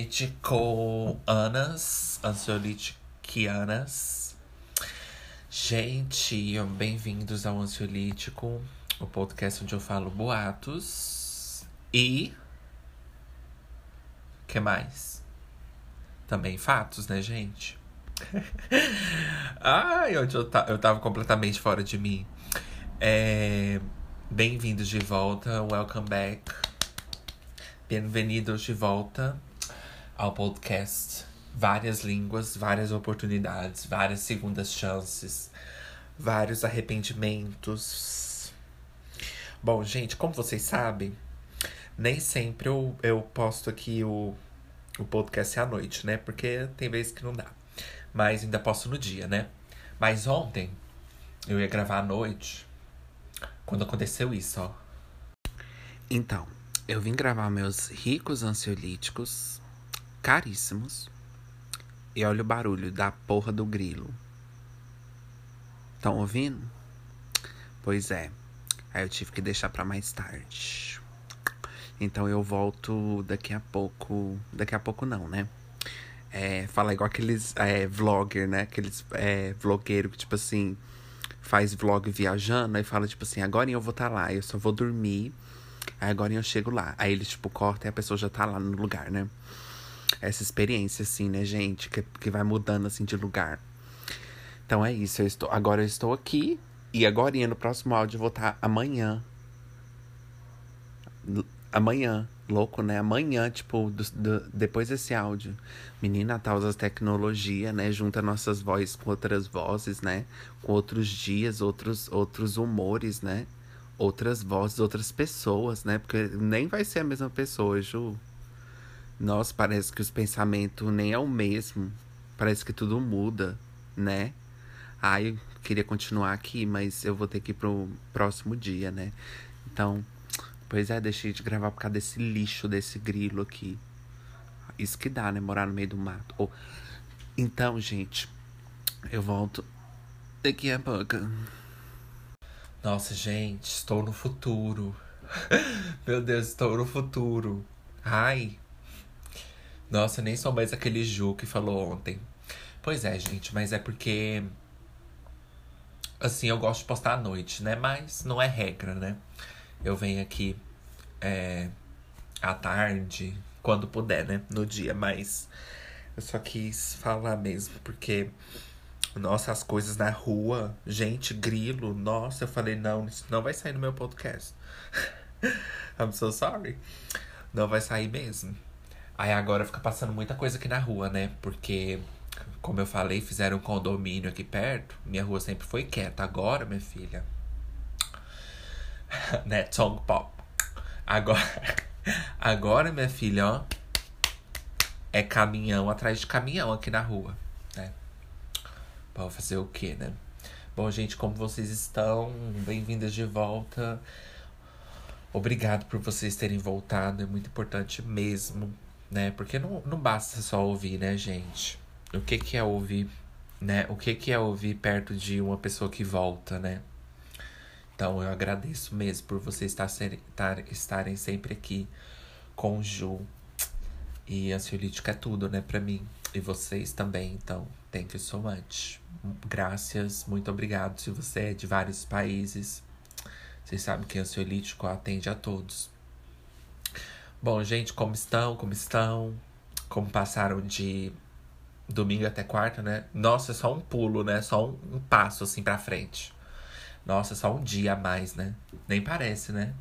ansiolítico-anas, ansiolítiquianas. Gente, bem-vindos ao Ansiolítico, o podcast onde eu falo boatos e. que mais? Também fatos, né, gente? Ai, onde eu, ta eu tava completamente fora de mim. É... Bem-vindos de volta, welcome back. Bem-vindos de volta ao podcast. Várias línguas, várias oportunidades, várias segundas chances, vários arrependimentos. Bom, gente, como vocês sabem, nem sempre eu, eu posto aqui o, o podcast à noite, né? Porque tem vezes que não dá. Mas ainda posto no dia, né? Mas ontem eu ia gravar à noite quando aconteceu isso, ó. Então, eu vim gravar meus ricos ansiolíticos, caríssimos. E olha o barulho da porra do grilo. Estão ouvindo? Pois é. Aí eu tive que deixar para mais tarde. Então eu volto daqui a pouco. Daqui a pouco não, né? É, falar igual aqueles é, vlogger, né? Aqueles é, vlogueiros que, tipo assim, faz vlog viajando e fala, tipo assim, agora eu vou estar tá lá, eu só vou dormir Aí agora eu chego lá. Aí eles, tipo, cortam e a pessoa já tá lá no lugar, né? Essa experiência, assim, né, gente? Que, que vai mudando, assim, de lugar. Então é isso. Eu estou, agora eu estou aqui. E agora, no próximo áudio, eu vou estar amanhã. Amanhã. Louco, né? Amanhã, tipo, do, do, depois desse áudio. Menina, tá usando tecnologia, né? Junta nossas vozes com outras vozes, né? Com outros dias, outros, outros humores, né? outras vozes, outras pessoas, né? Porque nem vai ser a mesma pessoa, Ju. Nossa, parece que os pensamentos nem é o mesmo. Parece que tudo muda, né? Ai, eu queria continuar aqui, mas eu vou ter que ir pro próximo dia, né? Então, pois é, deixei de gravar por causa desse lixo, desse grilo aqui. Isso que dá, né? Morar no meio do mato. Oh. Então, gente, eu volto daqui a pouco. Nossa, gente, estou no futuro. Meu Deus, estou no futuro. Ai. Nossa, nem sou mais aquele Ju que falou ontem. Pois é, gente, mas é porque. Assim, eu gosto de postar à noite, né? Mas não é regra, né? Eu venho aqui é, à tarde, quando puder, né? No dia, mas eu só quis falar mesmo, porque nossa, as coisas na rua, gente, grilo. Nossa, eu falei, não, isso não vai sair no meu podcast. I'm so sorry. Não vai sair mesmo. Aí agora fica passando muita coisa aqui na rua, né? Porque, como eu falei, fizeram um condomínio aqui perto. Minha rua sempre foi quieta. Agora, minha filha. né? Song pop. Agora, agora, minha filha, ó. É caminhão atrás de caminhão aqui na rua. Pra fazer o quê, né? Bom, gente, como vocês estão? Bem-vindas de volta. Obrigado por vocês terem voltado, é muito importante mesmo, né? Porque não, não basta só ouvir, né, gente? O que, que é ouvir, né? O que, que é ouvir perto de uma pessoa que volta, né? Então eu agradeço mesmo por vocês estar, estar, estarem sempre aqui com o Ju. E ansiolítico é tudo, né, pra mim. E vocês também, então, thank you so much. Graças, muito obrigado. Se você é de vários países, vocês sabem que ansiolítico atende a todos. Bom, gente, como estão? Como estão? Como passaram de domingo até quarta, né? Nossa, é só um pulo, né? Só um, um passo assim pra frente. Nossa, só um dia a mais, né? Nem parece, né?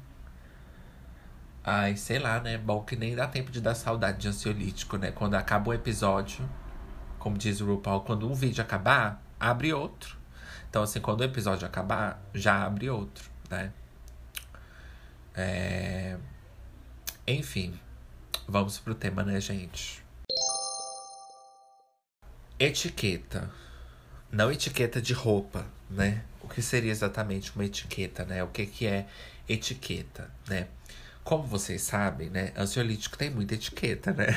Ai, sei lá, né? Bom que nem dá tempo de dar saudade de ansiolítico, né? Quando acaba o episódio, como diz o RuPaul, quando um vídeo acabar, abre outro. Então, assim, quando o episódio acabar, já abre outro, né? É... Enfim, vamos pro tema, né, gente? Etiqueta. Não etiqueta de roupa, né? O que seria exatamente uma etiqueta, né? O que, que é etiqueta, né? Como vocês sabem, né? Ansiolítico tem muita etiqueta, né?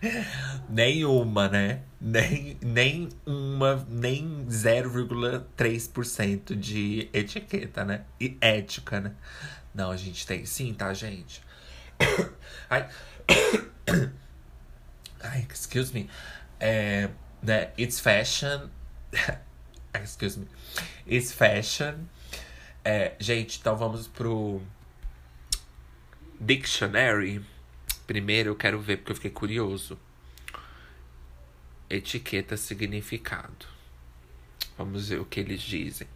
Nenhuma, né? Nem, nem uma, nem 0,3% de etiqueta, né? E ética, né? Não, a gente tem sim, tá, gente? Ai. Ai, excuse me. É, né, it's fashion. excuse me. It's fashion. É, gente, então vamos pro dictionary. Primeiro eu quero ver porque eu fiquei curioso. Etiqueta, significado. Vamos ver o que eles dizem.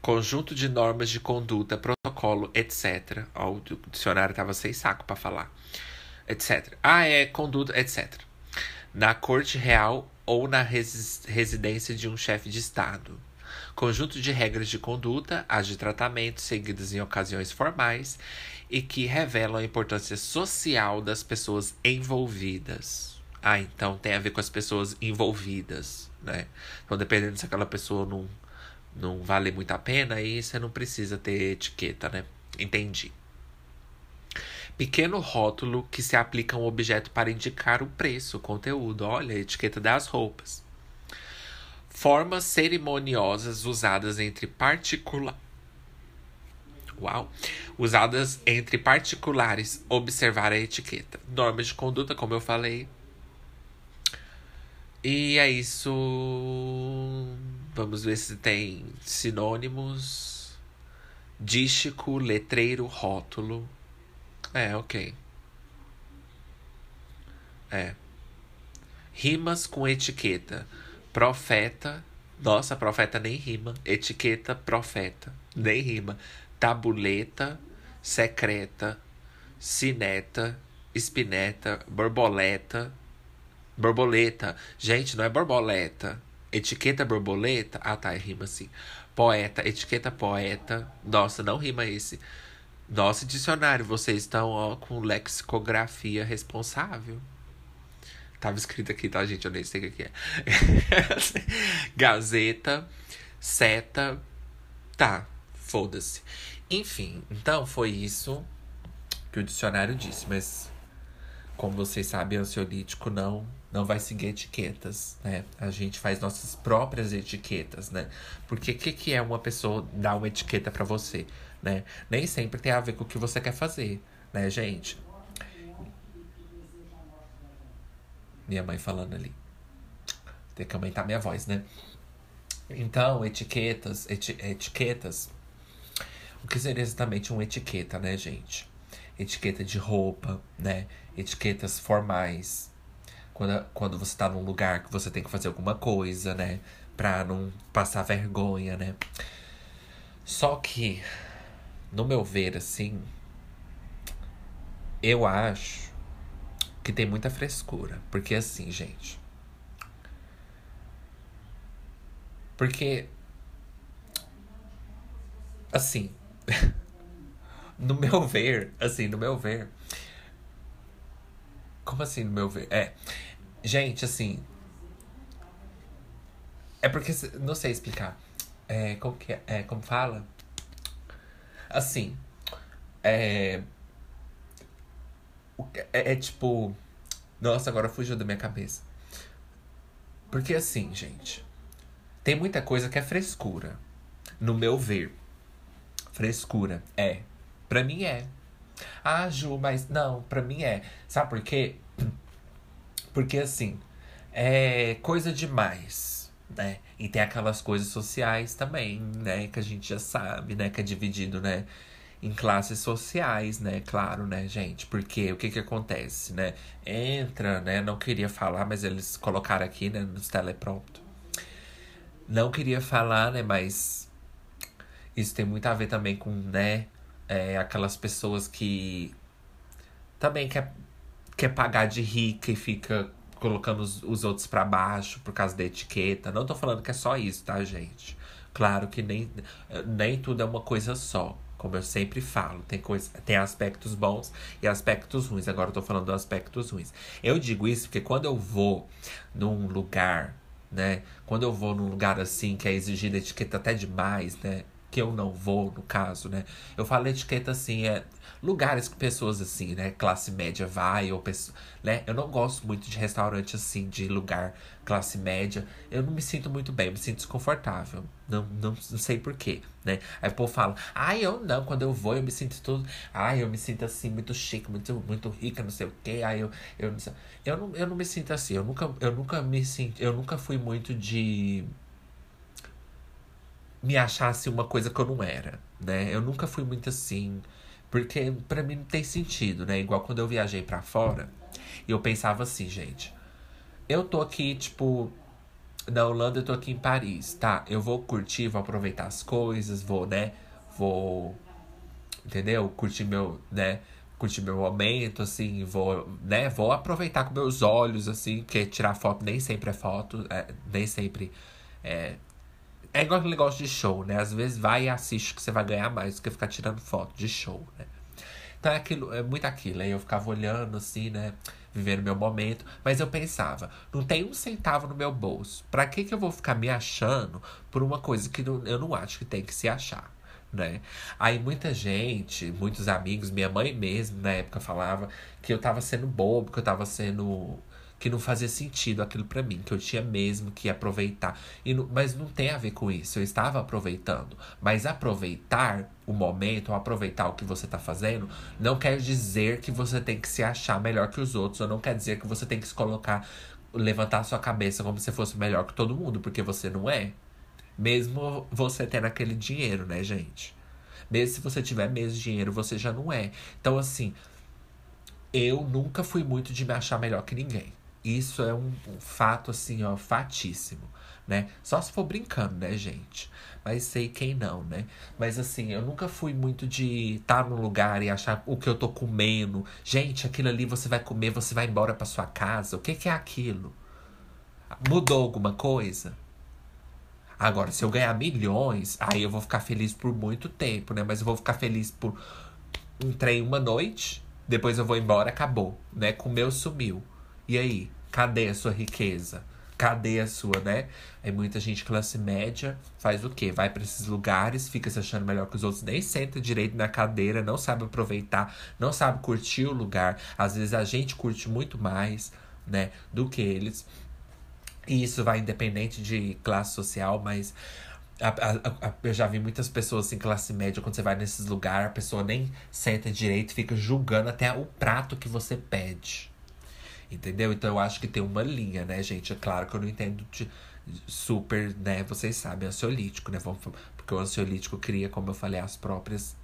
Conjunto de normas de conduta, protocolo, etc. Ó, o dicionário tava sem saco para falar. Etc. Ah, é conduta, etc. Na corte real ou na res residência de um chefe de Estado. Conjunto de regras de conduta, as de tratamento, seguidas em ocasiões formais e que revelam a importância social das pessoas envolvidas. Ah, então tem a ver com as pessoas envolvidas, né? Então, dependendo se aquela pessoa não não vale muito a pena, aí você não precisa ter etiqueta, né? Entendi. Pequeno rótulo que se aplica a um objeto para indicar o preço, o conteúdo. Olha, a etiqueta das roupas. Formas cerimoniosas usadas entre particular. Uau! Usadas entre particulares. Observar a etiqueta. Normas de conduta, como eu falei. E é isso. Vamos ver se tem sinônimos. Dístico, letreiro, rótulo. É, ok. É. Rimas com etiqueta. Profeta. Nossa, profeta nem rima. Etiqueta, profeta. Nem rima. Tabuleta, secreta, sineta, espineta, borboleta. Borboleta. Gente, não é borboleta. Etiqueta borboleta? Ah, tá, rima assim. Poeta, etiqueta poeta. Nossa, não rima esse. Nosso dicionário, vocês estão ó, com lexicografia responsável. Tava escrito aqui, tá, gente? Eu nem sei o que é. Gazeta, seta. Tá, foda-se. Enfim, então foi isso que o dicionário disse, mas como vocês sabem, ansiolítico não não vai seguir etiquetas, né? A gente faz nossas próprias etiquetas, né? Porque o que, que é uma pessoa dar uma etiqueta para você, né? Nem sempre tem a ver com o que você quer fazer, né, gente? Minha mãe falando ali. Tem que aumentar minha voz, né? Então, etiquetas, eti etiquetas. O que seria exatamente uma etiqueta, né, gente? Etiqueta de roupa, né? Etiquetas formais, quando, quando você tá num lugar que você tem que fazer alguma coisa, né? Pra não passar vergonha, né? Só que, no meu ver, assim, eu acho que tem muita frescura. Porque assim, gente. Porque. Assim. no meu ver, assim, no meu ver. Como assim, no meu ver? É. Gente, assim. É porque. Não sei explicar. É, como que é? é como fala? Assim. É, é. É tipo. Nossa, agora fugiu da minha cabeça. Porque assim, gente. Tem muita coisa que é frescura. No meu ver. Frescura. É. Pra mim é. Ah, Ju, mas não, pra mim é. Sabe por quê? Porque assim, é coisa demais, né? E tem aquelas coisas sociais também, né? Que a gente já sabe, né? Que é dividido, né? Em classes sociais, né? Claro, né, gente? Porque o que que acontece, né? Entra, né? Não queria falar, mas eles colocaram aqui, né? Nos teleprompto. Não queria falar, né? Mas isso tem muito a ver também com, né? É, aquelas pessoas que também quer quer pagar de rica e fica colocando os, os outros para baixo por causa da etiqueta. Não tô falando que é só isso, tá, gente? Claro que nem, nem tudo é uma coisa só. Como eu sempre falo, tem, coisa, tem aspectos bons e aspectos ruins. Agora eu tô falando dos aspectos ruins. Eu digo isso porque quando eu vou num lugar, né? Quando eu vou num lugar assim que é exigida etiqueta até demais, né? Que eu não vou, no caso, né? Eu falo etiqueta assim, é lugares que pessoas assim, né, classe média vai, ou pessoa, né? Eu não gosto muito de restaurante assim, de lugar classe média. Eu não me sinto muito bem, eu me sinto desconfortável. Não, não, não sei porquê, né? Aí o povo fala, ai, eu não, quando eu vou eu me sinto tudo. Ai, eu me sinto assim, muito chique, muito, muito rica, não sei o quê. Ai, eu, eu, eu, não, eu não me sinto assim. Eu nunca, eu nunca me sinto. Eu nunca fui muito de me achasse uma coisa que eu não era, né? Eu nunca fui muito assim, porque para mim não tem sentido, né? Igual quando eu viajei para fora, eu pensava assim, gente, eu tô aqui, tipo, na Holanda, eu tô aqui em Paris, tá? Eu vou curtir, vou aproveitar as coisas, vou, né? Vou, entendeu? Curtir meu, né? Curtir meu momento, assim, vou, né? Vou aproveitar com meus olhos, assim, porque tirar foto nem sempre é foto, é, nem sempre é é igual aquele negócio de show, né? Às vezes vai e assiste que você vai ganhar mais do que ficar tirando foto de show, né? Então é, aquilo, é muito aquilo. Aí eu ficava olhando assim, né? Vivendo meu momento. Mas eu pensava, não tem um centavo no meu bolso. Pra que, que eu vou ficar me achando por uma coisa que não, eu não acho que tem que se achar? Né? Aí muita gente, muitos amigos, minha mãe mesmo na época falava que eu tava sendo bobo, que eu tava sendo que não fazia sentido aquilo para mim, que eu tinha mesmo que aproveitar. E não, mas não tem a ver com isso, eu estava aproveitando. Mas aproveitar o momento, ou aproveitar o que você está fazendo, não quer dizer que você tem que se achar melhor que os outros, ou não quer dizer que você tem que se colocar, levantar a sua cabeça como se fosse melhor que todo mundo, porque você não é. Mesmo você tendo aquele dinheiro, né, gente? Mesmo se você tiver mesmo dinheiro, você já não é. Então, assim, eu nunca fui muito de me achar melhor que ninguém. Isso é um, um, fato, assim, ó, fatíssimo, né? Só se for brincando, né, gente? Mas sei quem não, né? Mas assim, eu nunca fui muito de estar num lugar e achar o que eu tô comendo. Gente, aquilo ali você vai comer, você vai embora pra sua casa. O que, que é aquilo? Mudou alguma coisa? Agora, se eu ganhar milhões, aí eu vou ficar feliz por muito tempo, né? Mas eu vou ficar feliz por um trem uma noite, depois eu vou embora, acabou, né? Comeu, sumiu. E aí, cadê a sua riqueza? Cadê a sua, né? Aí muita gente classe média faz o quê? Vai para esses lugares, fica se achando melhor que os outros, nem senta direito na cadeira, não sabe aproveitar, não sabe curtir o lugar. Às vezes a gente curte muito mais, né, do que eles. E isso vai independente de classe social, mas a, a, a, eu já vi muitas pessoas assim, classe média, quando você vai nesses lugares, a pessoa nem senta direito, fica julgando até o prato que você pede. Entendeu? Então eu acho que tem uma linha, né, gente? É claro que eu não entendo de super, né? Vocês sabem, ansiolítico, né? Porque o ansiolítico cria, como eu falei, as próprias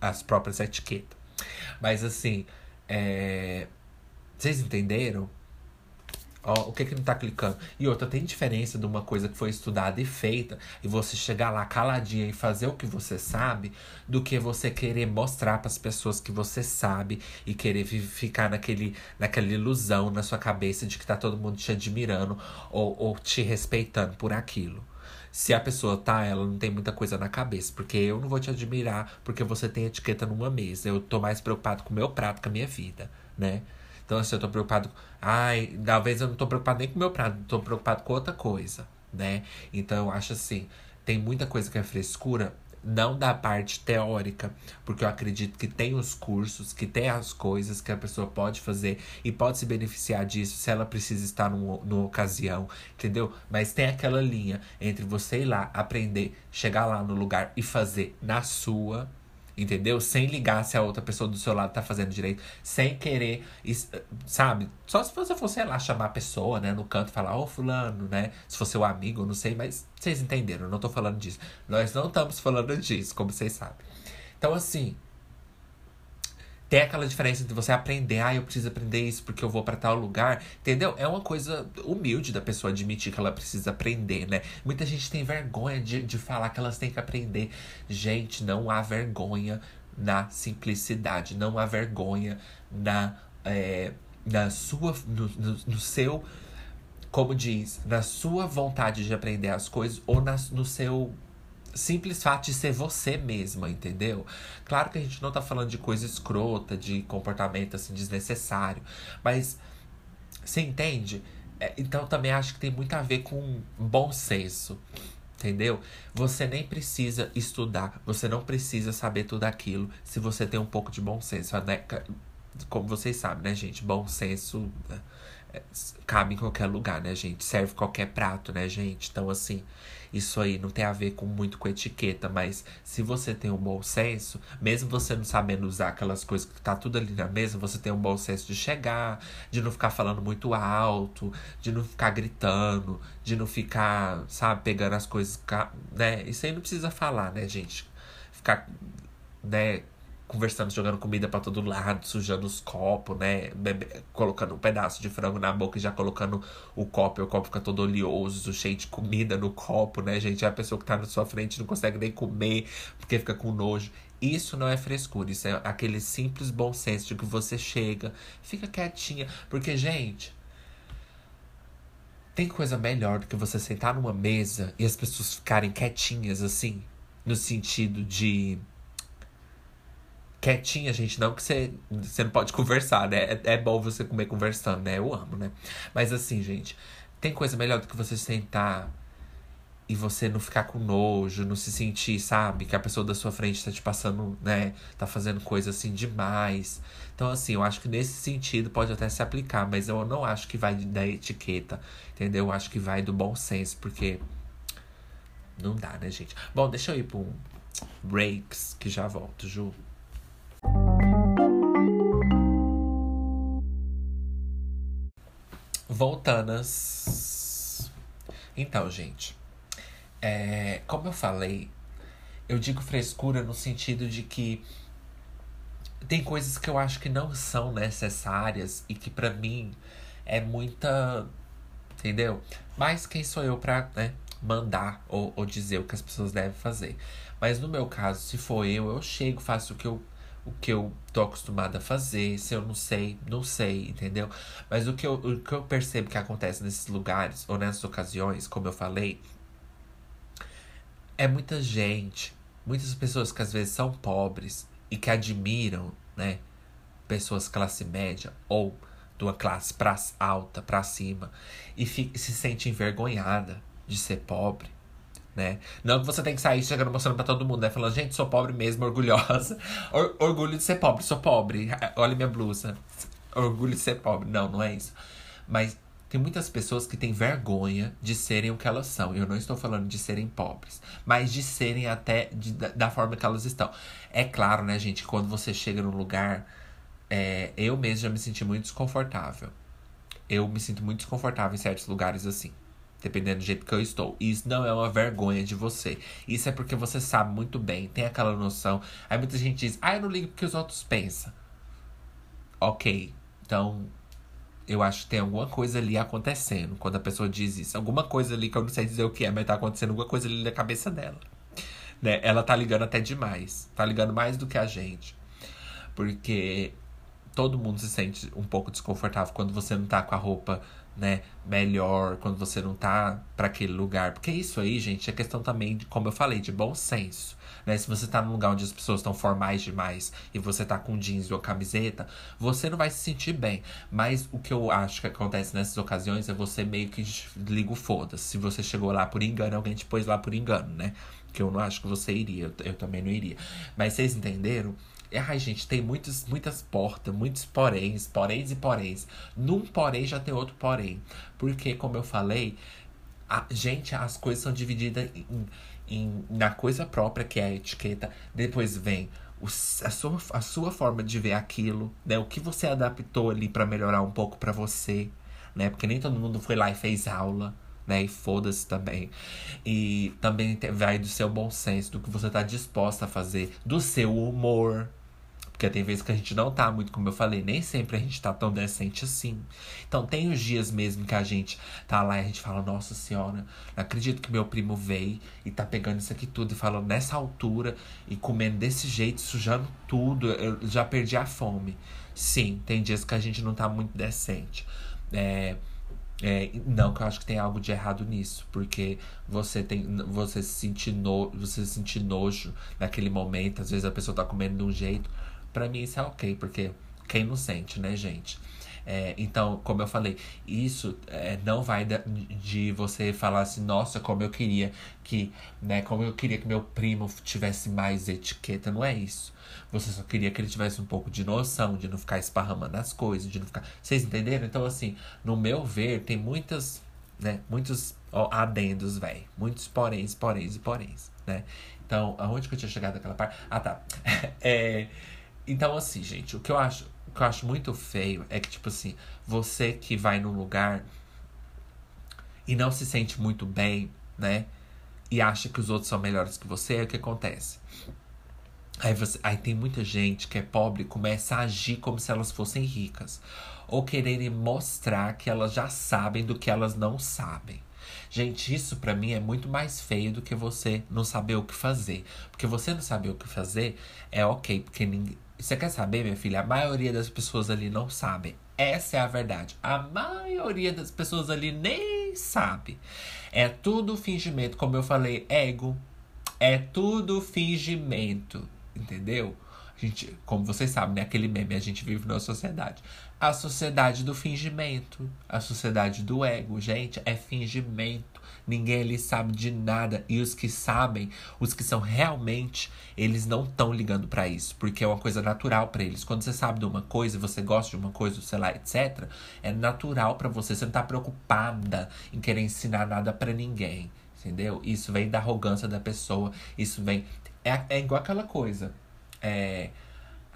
as próprias etiquetas. Mas assim, é... vocês entenderam? Ó, o que que não tá clicando? E outra, tem diferença de uma coisa que foi estudada e feita e você chegar lá caladinha e fazer o que você sabe, do que você querer mostrar para as pessoas que você sabe e querer ficar naquele, naquela ilusão na sua cabeça de que tá todo mundo te admirando ou, ou te respeitando por aquilo. Se a pessoa tá, ela não tem muita coisa na cabeça. Porque eu não vou te admirar porque você tem etiqueta numa mesa. Eu tô mais preocupado com o meu prato, com a minha vida, né? Então, assim, eu tô preocupado. Ai, talvez eu não tô preocupado nem com o meu prato, tô preocupado com outra coisa, né? Então, eu acho assim, tem muita coisa que é frescura, não da parte teórica, porque eu acredito que tem os cursos, que tem as coisas que a pessoa pode fazer e pode se beneficiar disso se ela precisa estar numa, numa ocasião, entendeu? Mas tem aquela linha entre você ir lá, aprender, chegar lá no lugar e fazer na sua entendeu? Sem ligar se a outra pessoa do seu lado tá fazendo direito, sem querer, sabe? Só se você fosse lá chamar a pessoa, né, no canto e falar, ô oh, fulano, né? Se fosse o amigo, não sei, mas vocês entenderam, eu não tô falando disso. Nós não estamos falando disso, como vocês sabem. Então, assim, tem aquela diferença de você aprender, ah, eu preciso aprender isso porque eu vou para tal lugar, entendeu? É uma coisa humilde da pessoa admitir que ela precisa aprender, né? Muita gente tem vergonha de, de falar que elas têm que aprender. Gente, não há vergonha na simplicidade, não há vergonha na, é, na sua, no, no, no seu, como diz, na sua vontade de aprender as coisas ou na, no seu simples fato de ser você mesma, entendeu? Claro que a gente não tá falando de coisa escrota, de comportamento assim desnecessário, mas você entende? É, então também acho que tem muito a ver com bom senso. Entendeu? Você nem precisa estudar, você não precisa saber tudo aquilo se você tem um pouco de bom senso. Né? Como vocês sabem, né, gente? Bom senso é, cabe em qualquer lugar, né, gente? Serve qualquer prato, né, gente? Então, assim, isso aí não tem a ver com muito com etiqueta, mas se você tem um bom senso, mesmo você não sabendo usar aquelas coisas que tá tudo ali na mesa, você tem um bom senso de chegar, de não ficar falando muito alto, de não ficar gritando, de não ficar, sabe, pegando as coisas, né? Isso aí não precisa falar, né, gente? Ficar, né, conversando, jogando comida para todo lado, sujando os copos, né? Bebe, colocando um pedaço de frango na boca e já colocando o copo, e o copo fica todo oleoso, cheio de comida no copo, né, gente? A pessoa que tá na sua frente não consegue nem comer porque fica com nojo. Isso não é frescura, isso é aquele simples bom senso de que você chega, fica quietinha. Porque, gente, tem coisa melhor do que você sentar numa mesa e as pessoas ficarem quietinhas assim, no sentido de quietinha, gente. Não que você, você não pode conversar, né? É, é bom você comer conversando, né? Eu amo, né? Mas assim, gente, tem coisa melhor do que você sentar e você não ficar com nojo, não se sentir, sabe? Que a pessoa da sua frente tá te passando, né? Tá fazendo coisa assim demais. Então, assim, eu acho que nesse sentido pode até se aplicar, mas eu não acho que vai da etiqueta, entendeu? Eu acho que vai do bom senso, porque. Não dá, né, gente? Bom, deixa eu ir pro breaks, que já volto, Ju. Voltanas. Então, gente. É, como eu falei, eu digo frescura no sentido de que tem coisas que eu acho que não são necessárias e que para mim é muita. Entendeu? Mas quem sou eu pra né, mandar ou, ou dizer o que as pessoas devem fazer? Mas no meu caso, se for eu, eu chego, faço o que eu o que eu tô acostumada a fazer. Se eu não sei, não sei, entendeu? Mas o que eu, o que eu percebo que acontece nesses lugares ou nessas ocasiões, como eu falei, é muita gente, muitas pessoas que às vezes são pobres e que admiram, né? Pessoas classe média ou de uma classe pra alta, para cima, e, se sente envergonhada de ser pobre né? Não que você tem que sair chegando mostrando pra todo mundo, né? Falando, gente, sou pobre mesmo, orgulhosa. Or orgulho de ser pobre, sou pobre. Olha minha blusa. Orgulho de ser pobre. Não, não é isso. Mas tem muitas pessoas que têm vergonha de serem o que elas são. Eu não estou falando de serem pobres, mas de serem até de, da, da, forma que elas estão. É claro, né, gente, quando você chega num lugar. É, eu mesmo já me senti muito desconfortável. Eu me sinto muito desconfortável em certos lugares assim dependendo do jeito que eu estou. Isso não é uma vergonha de você. Isso é porque você sabe muito bem, tem aquela noção. Aí muita gente diz, ah, eu não ligo porque os outros pensam. Ok, então eu acho que tem alguma coisa ali acontecendo quando a pessoa diz isso. Alguma coisa ali que eu não sei dizer o que é, mas tá acontecendo alguma coisa ali na cabeça dela. Né? Ela tá ligando até demais. Tá ligando mais do que a gente. Porque todo mundo se sente um pouco desconfortável quando você não tá com a roupa né, melhor, quando você não tá para aquele lugar. Porque isso aí, gente, é questão também, de, como eu falei, de bom senso. Né? Se você tá num lugar onde as pessoas estão formais demais e você tá com jeans ou camiseta, você não vai se sentir bem. Mas o que eu acho que acontece nessas ocasiões é você meio que liga o foda-se. Se você chegou lá por engano, alguém te pôs lá por engano, né? Que eu não acho que você iria, eu, eu também não iria. Mas vocês entenderam? Ai, gente, tem muitos, muitas portas, muitos poréns, poréns e poréns. Num porém já tem outro porém. Porque, como eu falei, a, gente, as coisas são divididas em, em, na coisa própria, que é a etiqueta. Depois vem o, a, sua, a sua forma de ver aquilo, né? O que você adaptou ali para melhorar um pouco para você, né? Porque nem todo mundo foi lá e fez aula né? E foda-se também. E também vai do seu bom senso, do que você tá disposta a fazer, do seu humor, porque tem vezes que a gente não tá muito, como eu falei, nem sempre a gente tá tão decente assim. Então tem os dias mesmo que a gente tá lá e a gente fala, nossa senhora, não acredito que meu primo veio e tá pegando isso aqui tudo e falando nessa altura e comendo desse jeito, sujando tudo, eu já perdi a fome. Sim, tem dias que a gente não tá muito decente. É, é, não, que eu acho que tem algo de errado nisso, porque você tem você se sentir no, você se sentir nojo naquele momento, às vezes a pessoa tá comendo de um jeito, para mim isso é ok, porque quem não sente, né, gente? É, então, como eu falei, isso é, não vai de você falar assim, nossa, como eu queria que, né, como eu queria que meu primo tivesse mais etiqueta. Não é isso. Você só queria que ele tivesse um pouco de noção, de não ficar esparramando as coisas, de não ficar. Vocês entenderam? Então, assim, no meu ver, tem muitas, né, muitos ó, adendos, velho. Muitos poréns, poréns e poréns, né? Então, aonde que eu tinha chegado naquela parte? Ah, tá. é, então, assim, gente, o que eu acho que eu acho muito feio é que, tipo assim, você que vai num lugar e não se sente muito bem, né? E acha que os outros são melhores que você, aí o que acontece? Aí, você, aí tem muita gente que é pobre e começa a agir como se elas fossem ricas. Ou quererem mostrar que elas já sabem do que elas não sabem. Gente, isso para mim é muito mais feio do que você não saber o que fazer. Porque você não saber o que fazer é ok, porque ninguém, você quer saber, minha filha? A maioria das pessoas ali não sabe. Essa é a verdade. A maioria das pessoas ali nem sabe. É tudo fingimento, como eu falei, ego. É tudo fingimento, entendeu? A gente, como vocês sabem, né? Aquele meme, a gente vive numa sociedade. A sociedade do fingimento, a sociedade do ego, gente, é fingimento. Ninguém ali sabe de nada. E os que sabem, os que são realmente, eles não estão ligando para isso. Porque é uma coisa natural para eles. Quando você sabe de uma coisa, você gosta de uma coisa, sei lá, etc. É natural para você. Você não tá preocupada em querer ensinar nada para ninguém. Entendeu? Isso vem da arrogância da pessoa. Isso vem. É, é igual aquela coisa. É.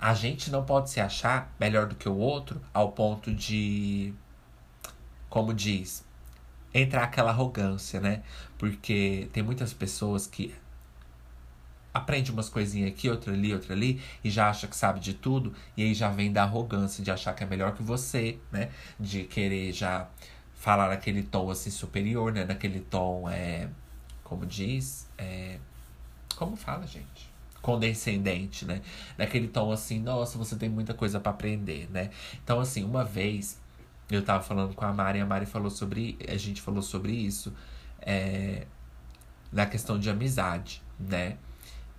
A gente não pode se achar melhor do que o outro ao ponto de. Como diz, entrar aquela arrogância, né? Porque tem muitas pessoas que aprende umas coisinhas aqui, outra ali, outra ali, e já acha que sabe de tudo, e aí já vem da arrogância de achar que é melhor que você, né? De querer já falar naquele tom assim superior, né? Naquele tom, é, como diz, é, como fala, gente? Condescendente, né? Naquele tom assim, nossa, você tem muita coisa para aprender, né? Então, assim, uma vez eu tava falando com a Mari a Mari falou sobre. A gente falou sobre isso. É, na questão de amizade, né?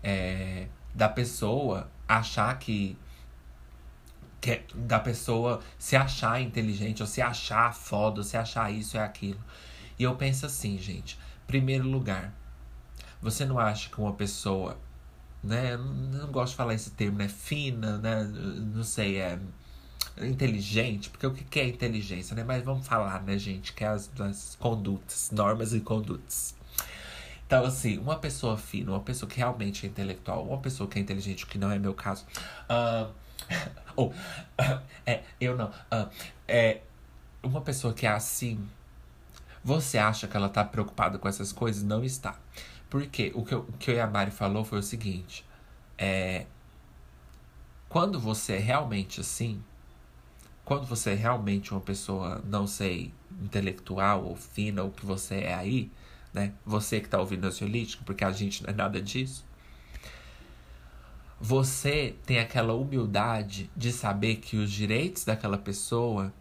É, da pessoa achar que, que. É, da pessoa se achar inteligente, ou se achar foda, ou se achar isso e aquilo. E eu penso assim, gente. Primeiro lugar, você não acha que uma pessoa. Né? Não gosto de falar esse termo, né? Fina, né? Não sei, é inteligente, porque o que é inteligência, né? Mas vamos falar, né, gente, que é as, as condutas, normas e condutas. Então, assim, uma pessoa fina, uma pessoa que realmente é intelectual, uma pessoa que é inteligente, que não é meu caso. Uh, ou, uh, é, eu não. Uh, é, uma pessoa que é assim, você acha que ela tá preocupada com essas coisas? Não está. Porque o que, o que eu e a Mari falou foi o seguinte: é, quando você é realmente assim, quando você é realmente uma pessoa, não sei, intelectual ou fina, ou que você é aí, né? Você que está ouvindo ansiolítico, porque a gente não é nada disso. Você tem aquela humildade de saber que os direitos daquela pessoa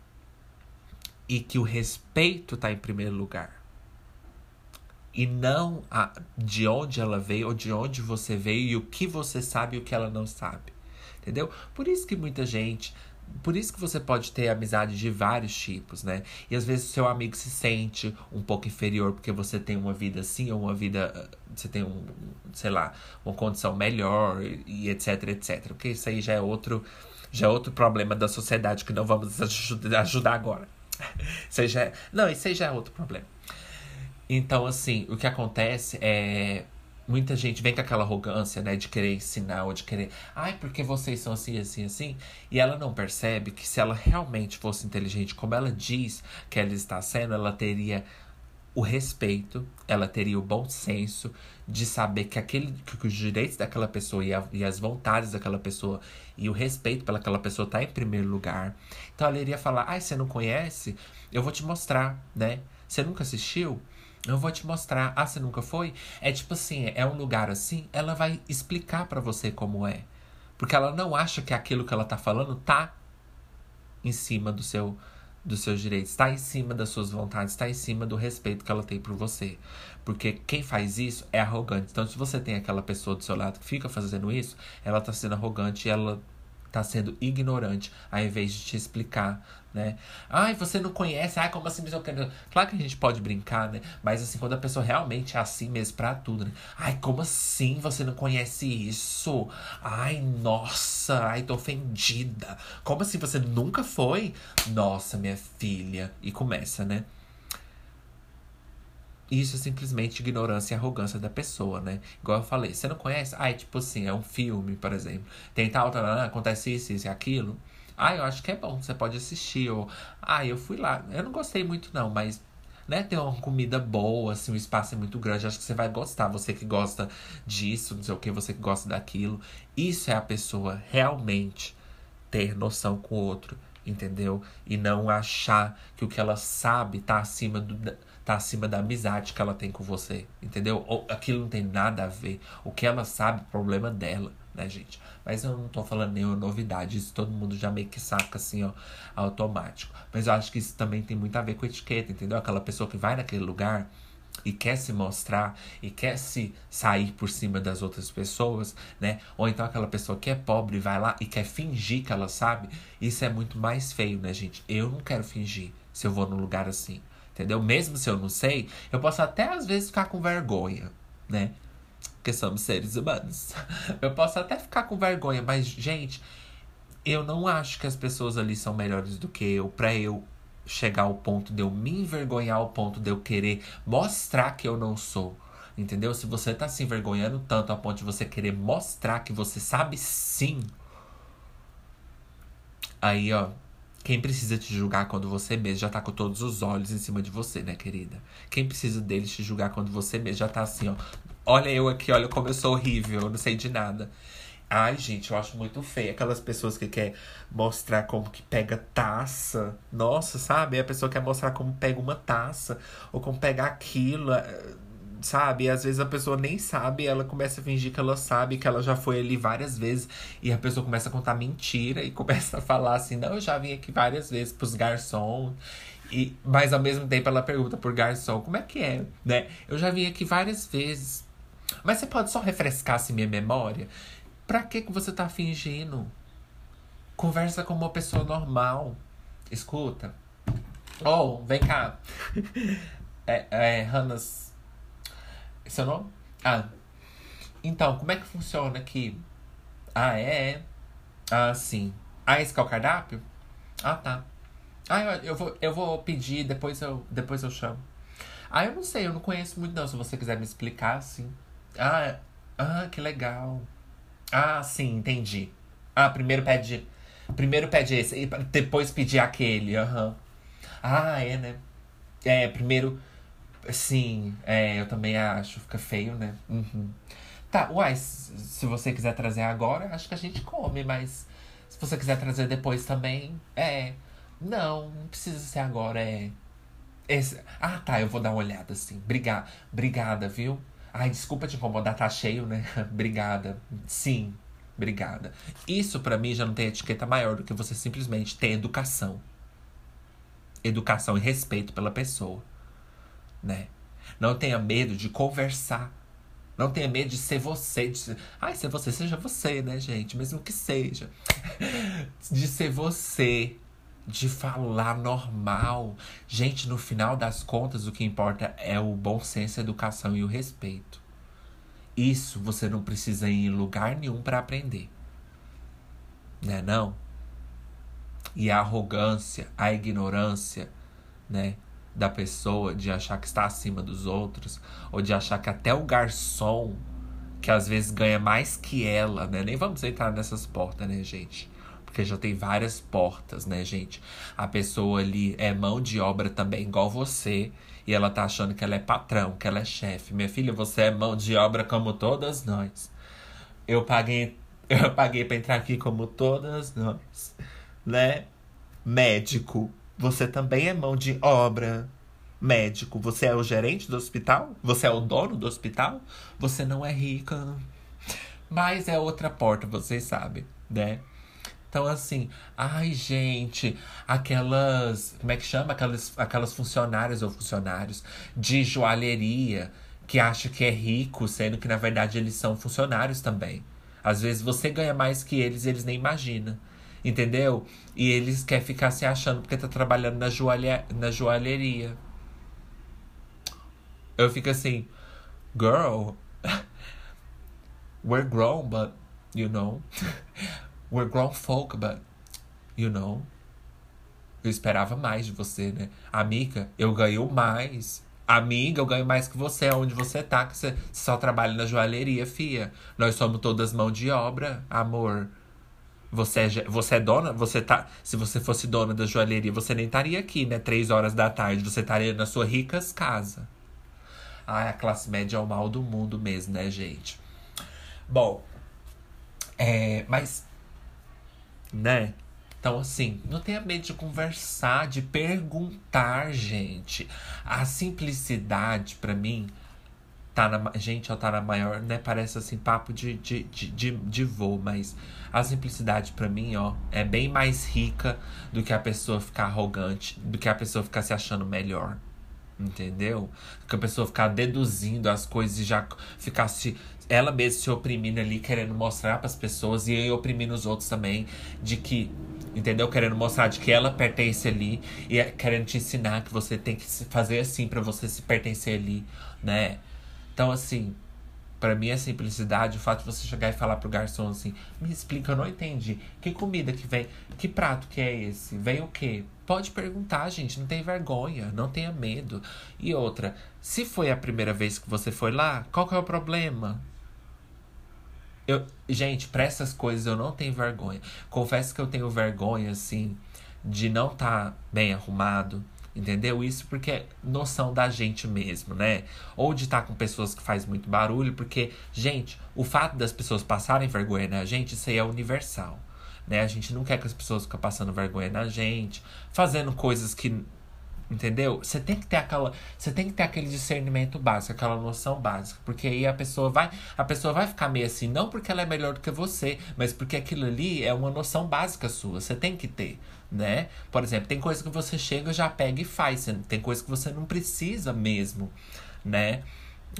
e que o respeito está em primeiro lugar. E não a, de onde ela veio ou de onde você veio e o que você sabe e o que ela não sabe. Entendeu? Por isso que muita gente por isso que você pode ter amizade de vários tipos, né? E às vezes seu amigo se sente um pouco inferior porque você tem uma vida assim ou uma vida. Você tem um, sei lá, uma condição melhor e etc, etc. Porque isso aí já é outro, já é outro problema da sociedade que não vamos ajudar agora. Já é, não, isso aí já é outro problema. Então, assim, o que acontece é muita gente vem com aquela arrogância, né, de querer ensinar ou de querer, ai, porque vocês são assim, assim, assim, e ela não percebe que se ela realmente fosse inteligente, como ela diz que ela está sendo, ela teria o respeito, ela teria o bom senso de saber que aquele que os direitos daquela pessoa e, a, e as vontades daquela pessoa e o respeito pelaquela pessoa está em primeiro lugar. Então ela iria falar: "Ai, você não conhece? Eu vou te mostrar, né? Você nunca assistiu? Eu vou te mostrar. Ah, você nunca foi? É tipo assim, é um lugar assim, ela vai explicar para você como é. Porque ela não acha que aquilo que ela tá falando tá em cima do seu dos seus direitos, está em cima das suas vontades, está em cima do respeito que ela tem por você. Porque quem faz isso é arrogante. Então, se você tem aquela pessoa do seu lado que fica fazendo isso, ela tá sendo arrogante e ela tá sendo ignorante, ao invés de te explicar, né? Ai, você não conhece, ai, como assim? Claro que a gente pode brincar, né? Mas assim, quando a pessoa realmente é assim mesmo pra tudo, né? Ai, como assim você não conhece isso? Ai, nossa, ai, tô ofendida. Como assim você nunca foi? Nossa, minha filha. E começa, né? Isso é simplesmente ignorância e arrogância da pessoa, né? Igual eu falei, você não conhece? É tipo assim, é um filme, por exemplo. Tem tal, tal, tal acontece isso, isso e aquilo. Ah, eu acho que é bom, você pode assistir. Ou, ah, eu fui lá. Eu não gostei muito, não, mas né, tem uma comida boa, assim, o espaço é muito grande, acho que você vai gostar. Você que gosta disso, não sei o que, você que gosta daquilo. Isso é a pessoa realmente ter noção com o outro, entendeu? E não achar que o que ela sabe tá acima do tá acima da amizade que ela tem com você, entendeu? Ou aquilo não tem nada a ver. O que ela sabe, problema dela, né, gente? Mas eu não tô falando nenhuma novidade, isso todo mundo já meio que saca assim, ó, automático. Mas eu acho que isso também tem muito a ver com etiqueta, entendeu? Aquela pessoa que vai naquele lugar e quer se mostrar e quer se sair por cima das outras pessoas, né? Ou então aquela pessoa que é pobre vai lá e quer fingir que ela sabe, isso é muito mais feio, né, gente? Eu não quero fingir se eu vou num lugar assim. Entendeu? Mesmo se eu não sei, eu posso até às vezes ficar com vergonha, né? Porque somos seres humanos. Eu posso até ficar com vergonha, mas, gente, eu não acho que as pessoas ali são melhores do que eu pra eu chegar ao ponto de eu me envergonhar, ao ponto de eu querer mostrar que eu não sou. Entendeu? Se você tá se envergonhando tanto a ponto de você querer mostrar que você sabe sim. Aí, ó, quem precisa te julgar quando você mesmo já tá com todos os olhos em cima de você, né, querida? Quem precisa deles te julgar quando você mesmo já tá assim, ó. Olha eu aqui, olha como eu sou horrível, eu não sei de nada. Ai, gente, eu acho muito feio aquelas pessoas que quer mostrar como que pega taça. Nossa, sabe? A pessoa quer mostrar como pega uma taça ou como pega aquilo sabe? E às vezes a pessoa nem sabe, ela começa a fingir que ela sabe, que ela já foi ali várias vezes, e a pessoa começa a contar mentira e começa a falar assim: não, eu já vim aqui várias vezes pros garçons. E, mas ao mesmo tempo ela pergunta por garçom, como é que é, né? Eu já vim aqui várias vezes. Mas você pode só refrescar assim minha memória? Pra que que você tá fingindo? Conversa com uma pessoa normal. Escuta. Oh, vem cá. é, é, Hannas seu nome? Ah. Então, como é que funciona aqui? Ah, é? é. Ah, sim. Ah, esse é o cardápio? Ah, tá. Ah, eu, eu, vou, eu vou pedir, depois eu, depois eu chamo. Ah, eu não sei, eu não conheço muito não. Se você quiser me explicar, assim. Ah, ah, que legal. Ah, sim, entendi. Ah, primeiro pede. Primeiro pede esse, e depois pedir aquele. Aham. Ah, é, né? É, primeiro Sim, é, eu também acho. Fica feio, né? Uhum. Tá, uai, se você quiser trazer agora, acho que a gente come, mas se você quiser trazer depois também, é. Não, não precisa ser agora, é. Esse... Ah, tá, eu vou dar uma olhada, assim. Obrigada, obrigada, viu? Ai, desculpa te incomodar, tá cheio, né? obrigada. Sim, obrigada. Isso para mim já não tem etiqueta maior do que você simplesmente ter educação. Educação e respeito pela pessoa né? Não tenha medo de conversar. Não tenha medo de ser você. De ser... Ai, ser você, seja você, né, gente? Mesmo que seja. de ser você. De falar normal. Gente, no final das contas, o que importa é o bom senso, a educação e o respeito. Isso você não precisa ir em lugar nenhum para aprender. Né, não? E a arrogância, a ignorância, né? da pessoa, de achar que está acima dos outros, ou de achar que até o garçom, que às vezes ganha mais que ela, né? Nem vamos entrar nessas portas, né, gente? Porque já tem várias portas, né, gente? A pessoa ali é mão de obra também, igual você, e ela tá achando que ela é patrão, que ela é chefe. Minha filha, você é mão de obra como todas nós. Eu paguei, eu paguei para entrar aqui como todas nós, né? Médico, você também é mão de obra. Médico, você é o gerente do hospital? Você é o dono do hospital? Você não é rica. Mas é outra porta, vocês sabem, né? Então, assim, ai, gente, aquelas. Como é que chama? Aquelas, aquelas funcionárias ou funcionários de joalheria que acham que é rico, sendo que na verdade eles são funcionários também. Às vezes você ganha mais que eles e eles nem imaginam. Entendeu? E eles querem ficar se achando porque tá trabalhando na, joalha, na joalheria. Eu fico assim, girl, we're grown, but, you know, we're grown folk, but, you know, eu esperava mais de você, né? Amiga, eu ganho mais. Amiga, eu ganho mais que você. Onde você tá? Que você só trabalha na joalheria, fia. Nós somos todas mão de obra, amor. Você é, você é dona, você tá. Se você fosse dona da joalheria, você nem estaria aqui, né? Três horas da tarde. Você estaria na sua ricas casa. Ai, a classe média é o mal do mundo mesmo, né, gente? Bom, é, mas, né? Então, assim, não tenha medo de conversar, de perguntar, gente. A simplicidade, para mim, tá na. Gente, ó, tá na maior, né? Parece assim, papo de, de, de, de, de voo, mas a simplicidade para mim, ó, é bem mais rica do que a pessoa ficar arrogante, do que a pessoa ficar se achando melhor. Entendeu? Que a pessoa ficar deduzindo as coisas e já ficar se. Ela mesma se oprimindo ali, querendo mostrar para as pessoas e oprimindo os outros também, de que. Entendeu? Querendo mostrar de que ela pertence ali e é querendo te ensinar que você tem que fazer assim para você se pertencer ali, né? Então, assim, para mim, a simplicidade, o fato de você chegar e falar pro garçom assim: me explica, eu não entendi. Que comida que vem? Que prato que é esse? Vem o quê? Pode perguntar, gente, não tem vergonha, não tenha medo. E outra, se foi a primeira vez que você foi lá, qual que é o problema? Eu, gente, para essas coisas eu não tenho vergonha. Confesso que eu tenho vergonha, assim, de não estar tá bem arrumado Entendeu? Isso porque é noção da gente mesmo, né? Ou de estar com pessoas que faz muito barulho, porque, gente, o fato das pessoas passarem vergonha na gente, isso aí é universal. Né? A gente não quer que as pessoas fiquem passando vergonha na gente, fazendo coisas que. Entendeu? Você tem que ter aquela. Você tem que ter aquele discernimento básico, aquela noção básica. Porque aí a pessoa vai. A pessoa vai ficar meio assim, não porque ela é melhor do que você, mas porque aquilo ali é uma noção básica sua. Você tem que ter né? Por exemplo, tem coisa que você chega, já pega e faz. Tem coisa que você não precisa mesmo, né?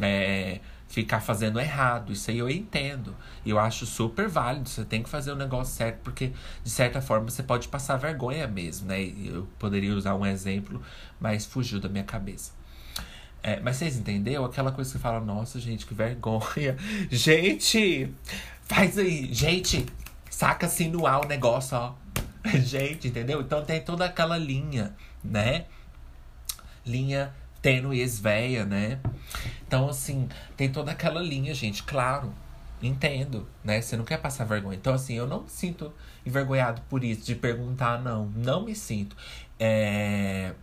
É, ficar fazendo errado. Isso aí eu entendo. Eu acho super válido. Você tem que fazer o negócio certo, porque de certa forma você pode passar vergonha mesmo, né? Eu poderia usar um exemplo, mas fugiu da minha cabeça. É, mas vocês entenderam? Aquela coisa que fala, nossa, gente, que vergonha. Gente, faz aí. Gente, saca assim no ar o negócio, ó. Gente, entendeu? Então tem toda aquela linha, né? Linha tênue esveia, né? Então, assim, tem toda aquela linha, gente, claro. Entendo, né? Você não quer passar vergonha. Então, assim, eu não me sinto envergonhado por isso, de perguntar, não. Não me sinto. É...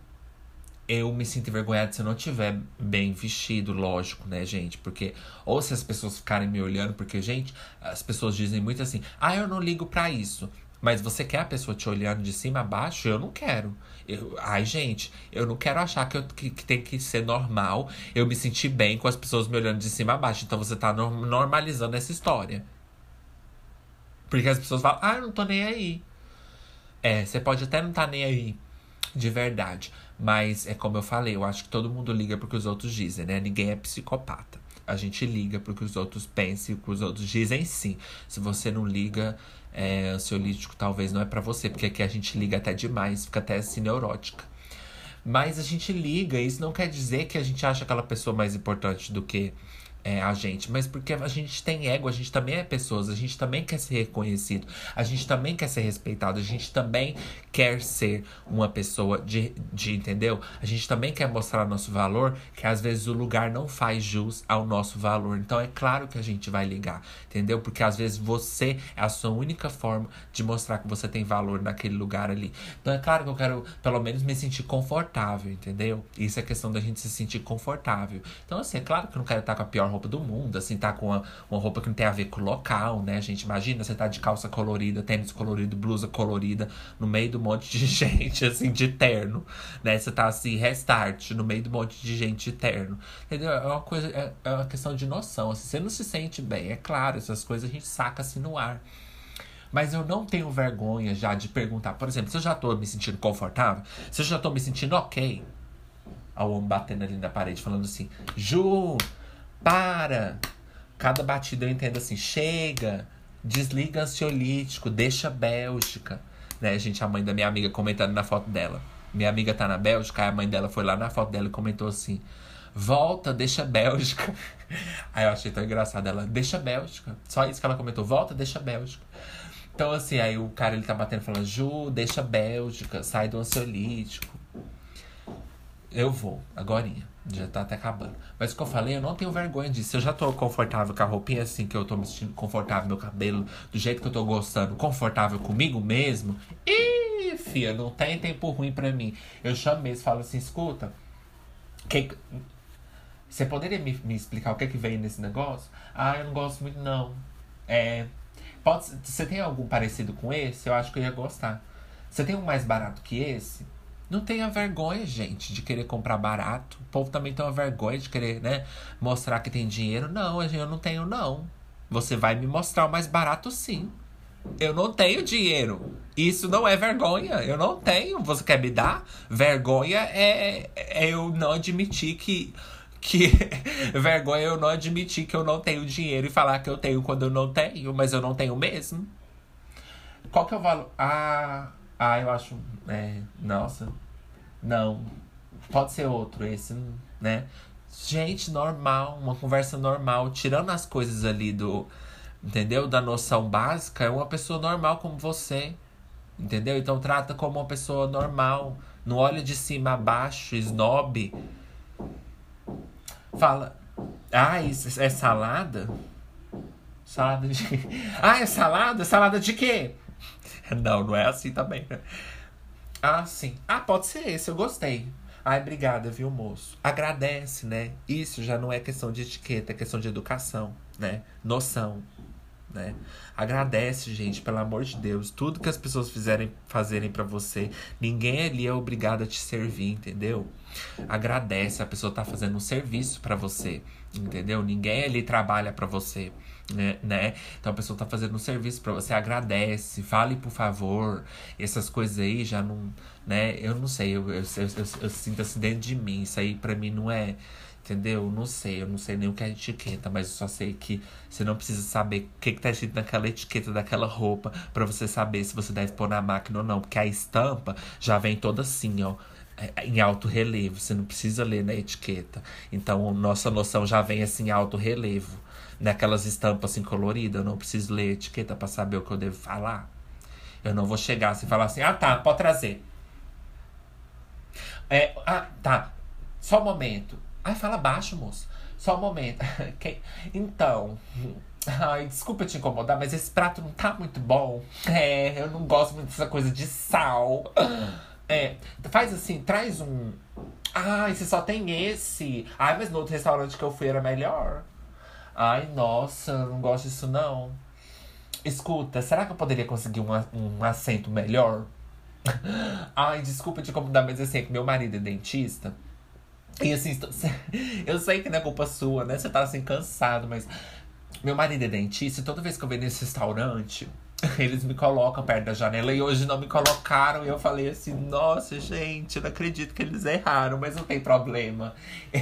Eu me sinto envergonhado se eu não tiver bem vestido, lógico, né, gente? Porque, ou se as pessoas ficarem me olhando, porque, gente, as pessoas dizem muito assim, ah, eu não ligo para isso. Mas você quer a pessoa te olhando de cima a baixo? Eu não quero. Eu, ai, gente, eu não quero achar que, eu, que, que, tem que ser normal eu me sentir bem com as pessoas me olhando de cima a baixo. Então você tá normalizando essa história. Porque as pessoas falam, ah, eu não tô nem aí. É, você pode até não tá nem aí, de verdade. Mas é como eu falei, eu acho que todo mundo liga porque os outros dizem, né? Ninguém é psicopata. A gente liga porque os outros pensam e o que os outros dizem sim. Se você não liga, é, ansiolítico talvez não é para você, porque aqui a gente liga até demais, fica até assim neurótica. Mas a gente liga, isso não quer dizer que a gente acha aquela pessoa mais importante do que é, a gente, mas porque a gente tem ego, a gente também é pessoas, a gente também quer ser reconhecido, a gente também quer ser respeitado, a gente também quer ser uma pessoa de, de entendeu? A gente também quer mostrar nosso valor, que às vezes o lugar não faz jus ao nosso valor. Então é claro que a gente vai ligar, entendeu? Porque às vezes você é a sua única forma de mostrar que você tem valor naquele lugar ali. Então é claro que eu quero pelo menos me sentir confortável, entendeu? Isso é questão da gente se sentir confortável. Então assim, é claro que eu não quero estar com a pior roupa do mundo, assim, tá com uma, uma roupa que não tem a ver com o local, né, gente? Imagina você tá de calça colorida, tênis colorido, blusa colorida, no meio do monte de gente, assim, de terno, né? Você tá assim, restart, no meio do monte de gente de terno. Entendeu? É uma coisa, é, é uma questão de noção. Assim, você não se sente bem, é claro, essas coisas a gente saca assim no ar. Mas eu não tenho vergonha já de perguntar. Por exemplo, se eu já tô me sentindo confortável, se eu já tô me sentindo ok, ao homem batendo ali na parede, falando assim, Ju, para! Cada batida eu entendo assim, chega, Desliga ansiolítico, deixa Bélgica. Né, gente, a mãe da minha amiga comentando na foto dela. Minha amiga tá na Bélgica, a mãe dela foi lá na foto dela e comentou assim: Volta, deixa Bélgica. Aí eu achei tão engraçado. Ela, deixa Bélgica. Só isso que ela comentou: Volta, deixa Bélgica. Então, assim, aí o cara ele tá batendo falando: Ju, deixa Bélgica, sai do ansiolítico. Eu vou, agorinha. Já tá até acabando. Mas o que eu falei, eu não tenho vergonha disso. Eu já tô confortável com a roupinha assim, que eu tô me sentindo confortável, meu cabelo, do jeito que eu tô gostando, confortável comigo mesmo. Ih, filha, não tem tempo ruim pra mim. Eu chamo mesmo, falo assim, escuta. Que... Você poderia me, me explicar o que é que veio nesse negócio? Ah, eu não gosto muito, não. É. Pode, você tem algum parecido com esse? Eu acho que eu ia gostar. Você tem um mais barato que esse? Não tenha vergonha, gente, de querer comprar barato. O povo também tem uma vergonha de querer, né, mostrar que tem dinheiro. Não, eu não tenho, não. Você vai me mostrar o mais barato, sim. Eu não tenho dinheiro. Isso não é vergonha. Eu não tenho. Você quer me dar? Vergonha é, é eu não admitir que. Que vergonha eu não admitir que eu não tenho dinheiro e falar que eu tenho quando eu não tenho, mas eu não tenho mesmo. Qual que é o valor? Ah, ah, eu acho. É, nossa. Não. Pode ser outro, esse, né? Gente, normal, uma conversa normal, tirando as coisas ali do. Entendeu? Da noção básica, é uma pessoa normal como você. Entendeu? Então trata como uma pessoa normal. Não olha de cima a baixo, snob. Fala. Ah, isso é salada? Salada de. Ah, é salada? Salada de quê? Não, não é assim também, né? Ah, sim. Ah, pode ser esse, eu gostei. Ai, obrigada, viu, moço? Agradece, né? Isso já não é questão de etiqueta, é questão de educação, né? Noção, né? Agradece, gente, pelo amor de Deus. Tudo que as pessoas fizerem, fazerem para você, ninguém ali é obrigado a te servir, entendeu? Agradece, a pessoa tá fazendo um serviço para você, entendeu? Ninguém ali trabalha para você né, né? Então a pessoa tá fazendo um serviço para você, agradece, fale por favor. Essas coisas aí já não, né? Eu não sei, eu, eu, eu, eu, eu sinto assim dentro de mim. Isso aí para mim não é, entendeu? Não sei, eu não sei nem o que é etiqueta, mas eu só sei que você não precisa saber o que, que tá escrito naquela etiqueta daquela roupa para você saber se você deve pôr na máquina ou não, porque a estampa já vem toda assim, ó é, em alto relevo, você não precisa ler na etiqueta. Então, nossa noção já vem assim em alto relevo naquelas estampas assim coloridas. Eu não preciso ler etiqueta para saber o que eu devo falar. Eu não vou chegar assim e falar assim, ah tá, pode trazer. É, ah, tá. Só um momento. Ai, fala baixo, moço. Só um momento. então. Ai, desculpa te incomodar, mas esse prato não tá muito bom. É, eu não gosto muito dessa coisa de sal. É, faz assim, traz um. Ai, você só tem esse. Ai, mas no outro restaurante que eu fui era melhor. Ai, nossa, não gosto disso não. Escuta, será que eu poderia conseguir um, um assento melhor? Ai, desculpa te incomodar, mas assim, é meu marido é dentista. E assim, eu sei que não é culpa sua, né? Você tá assim cansado, mas. Meu marido é dentista e toda vez que eu venho nesse restaurante, eles me colocam perto da janela e hoje não me colocaram. E eu falei assim: Nossa, gente, não acredito que eles erraram, mas não tem problema.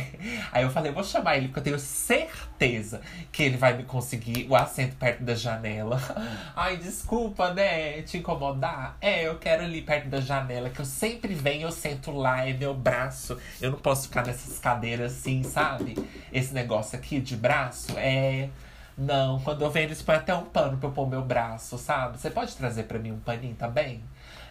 Aí eu falei: Vou chamar ele, porque eu tenho certeza que ele vai me conseguir o assento perto da janela. Ai, desculpa, né? Te incomodar. É, eu quero ali perto da janela, que eu sempre venho, eu sento lá, é meu braço. Eu não posso ficar nessas cadeiras assim, sabe? Esse negócio aqui de braço é. Não, quando eu venho, eles põem até um pano pra eu pôr meu braço, sabe? Você pode trazer para mim um paninho também?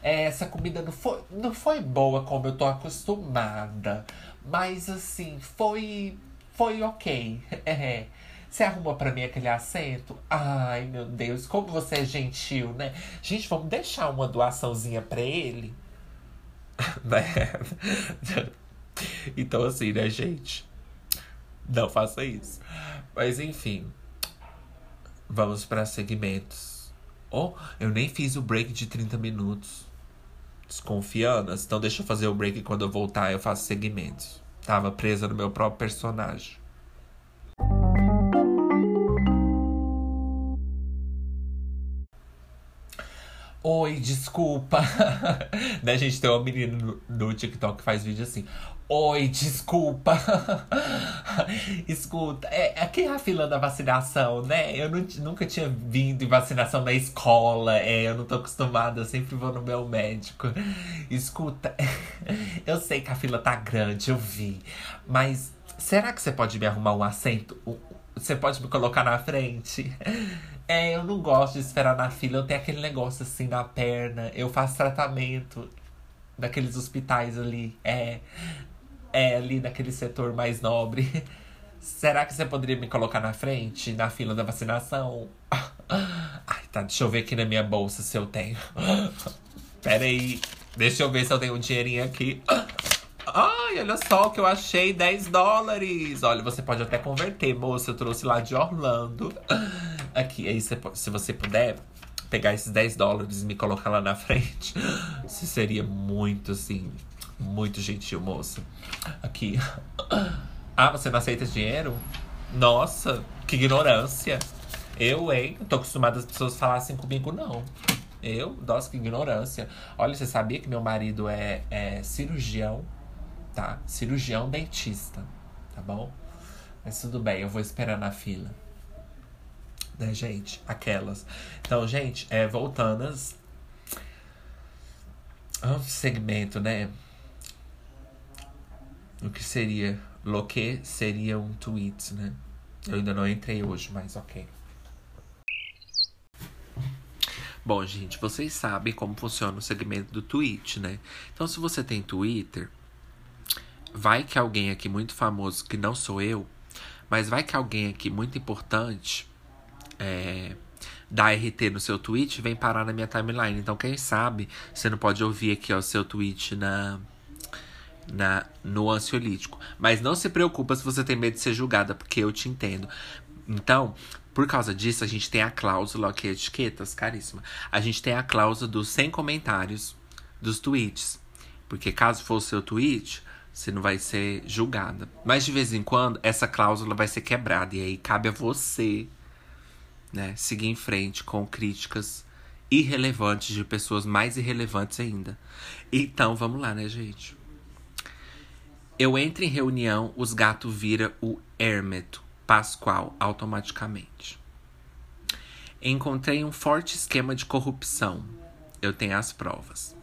É, essa comida não foi, não foi boa como eu tô acostumada. Mas assim, foi. Foi ok. É. Você arruma para mim aquele assento? Ai, meu Deus, como você é gentil, né? Gente, vamos deixar uma doaçãozinha pra ele? Né? então, assim, né, gente? Não faça isso. Mas, enfim. Vamos para segmentos. Oh, eu nem fiz o break de 30 minutos. Desconfiando? Então deixa eu fazer o break e quando eu voltar eu faço segmentos. Tava presa no meu próprio personagem. Oi, desculpa. né, gente? Tem uma menina no, no TikTok que faz vídeo assim. Oi, desculpa. Escuta, é, aqui é a fila da vacinação, né? Eu não, nunca tinha vindo em vacinação na escola. É, eu não tô acostumada, eu sempre vou no meu médico. Escuta, eu sei que a fila tá grande, eu vi. Mas será que você pode me arrumar um assento? Você pode me colocar na frente? É, eu não gosto de esperar na fila. Eu tenho aquele negócio assim na perna. Eu faço tratamento daqueles hospitais ali. É, é ali naquele setor mais nobre. Será que você poderia me colocar na frente, na fila da vacinação? Ai, tá. Deixa eu ver aqui na minha bolsa se eu tenho. Pera aí. Deixa eu ver se eu tenho um dinheirinho aqui. Ai, olha só o que eu achei, 10 dólares. Olha, você pode até converter, moça. Eu trouxe lá de Orlando. Aqui, aí você, se você puder pegar esses 10 dólares e me colocar lá na frente, você seria muito, assim, muito gentil, moça. Aqui. Ah, você não aceita dinheiro? Nossa, que ignorância. Eu, hein? Tô acostumada as pessoas falassem comigo, não. Eu? Nossa, que ignorância. Olha, você sabia que meu marido é, é cirurgião, tá? Cirurgião dentista, tá bom? Mas tudo bem, eu vou esperar na fila né, gente? Aquelas. Então, gente, é, voltando ao segmento, né? O que seria? Lo que seria um tweet, né? Eu ainda não entrei hoje, mas ok. Bom, gente, vocês sabem como funciona o segmento do tweet, né? Então, se você tem Twitter, vai que alguém aqui muito famoso, que não sou eu, mas vai que alguém aqui muito importante é, dá RT no seu tweet, vem parar na minha timeline. Então, quem sabe, você não pode ouvir aqui o seu tweet na, na, no ansiolítico. Mas não se preocupa se você tem medo de ser julgada, porque eu te entendo. Então, por causa disso, a gente tem a cláusula, que é etiquetas, caríssima. A gente tem a cláusula dos 100 comentários dos tweets. Porque caso for o seu tweet, você não vai ser julgada. Mas de vez em quando, essa cláusula vai ser quebrada. E aí cabe a você né, seguir em frente com críticas irrelevantes de pessoas mais irrelevantes ainda. Então, vamos lá, né, gente? Eu entro em reunião, os gatos vira o Hermeto Pascoal automaticamente. Encontrei um forte esquema de corrupção. Eu tenho as provas.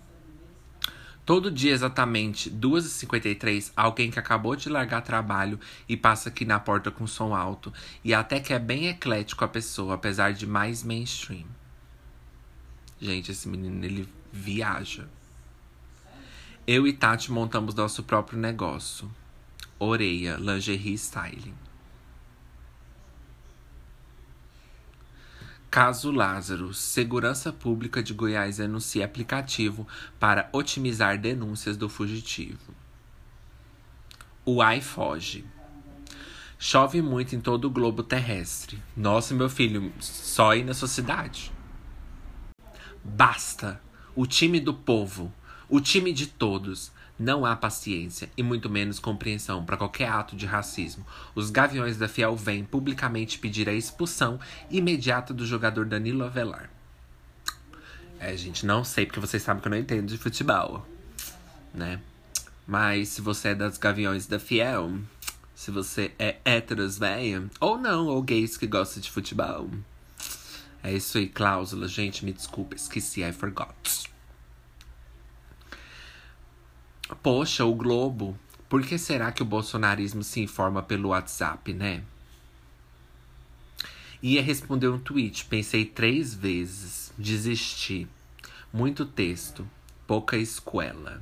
Todo dia, exatamente 2h53, alguém que acabou de largar trabalho e passa aqui na porta com som alto. E até que é bem eclético a pessoa, apesar de mais mainstream. Gente, esse menino, ele viaja. Eu e Tati montamos nosso próprio negócio. Oreia, lingerie styling. Caso Lázaro, Segurança Pública de Goiás anuncia aplicativo para otimizar denúncias do fugitivo. O AI foge. Chove muito em todo o globo terrestre. Nossa, meu filho, só aí na sua cidade. Basta! O time do povo, o time de todos, não há paciência e muito menos compreensão para qualquer ato de racismo. Os Gaviões da Fiel vêm publicamente pedir a expulsão imediata do jogador Danilo Avelar. É, gente, não sei porque vocês sabem que eu não entendo de futebol, né? Mas se você é das Gaviões da Fiel, se você é héteros, véia, ou não, ou gays que gostam de futebol. É isso aí, cláusula. Gente, me desculpa, esqueci, I forgot. Poxa, o Globo. Por que será que o bolsonarismo se informa pelo WhatsApp, né? Ia responder um tweet, pensei três vezes, desisti. Muito texto, pouca escuela.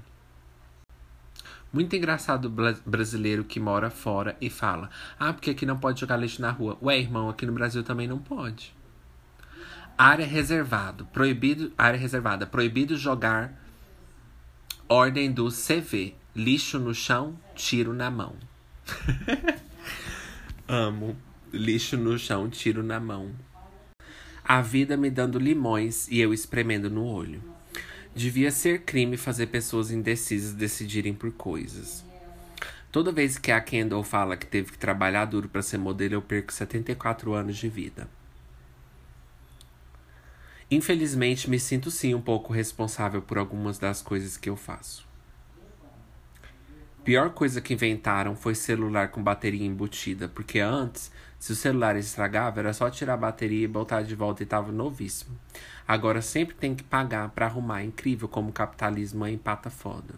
Muito engraçado brasileiro que mora fora e fala: Ah, porque aqui não pode jogar lixo na rua. Ué, irmão, aqui no Brasil também não pode. Área reservado, proibido, área reservada, proibido jogar Ordem do CV: lixo no chão, tiro na mão. Amo. Lixo no chão, tiro na mão. A vida me dando limões e eu espremendo no olho. Devia ser crime fazer pessoas indecisas decidirem por coisas. Toda vez que a Kendall fala que teve que trabalhar duro para ser modelo, eu perco 74 anos de vida. Infelizmente, me sinto sim um pouco responsável por algumas das coisas que eu faço. Pior coisa que inventaram foi celular com bateria embutida, porque antes, se o celular estragava, era só tirar a bateria e botar de volta e tava novíssimo. Agora sempre tem que pagar para arrumar. Incrível como o capitalismo é empata foda.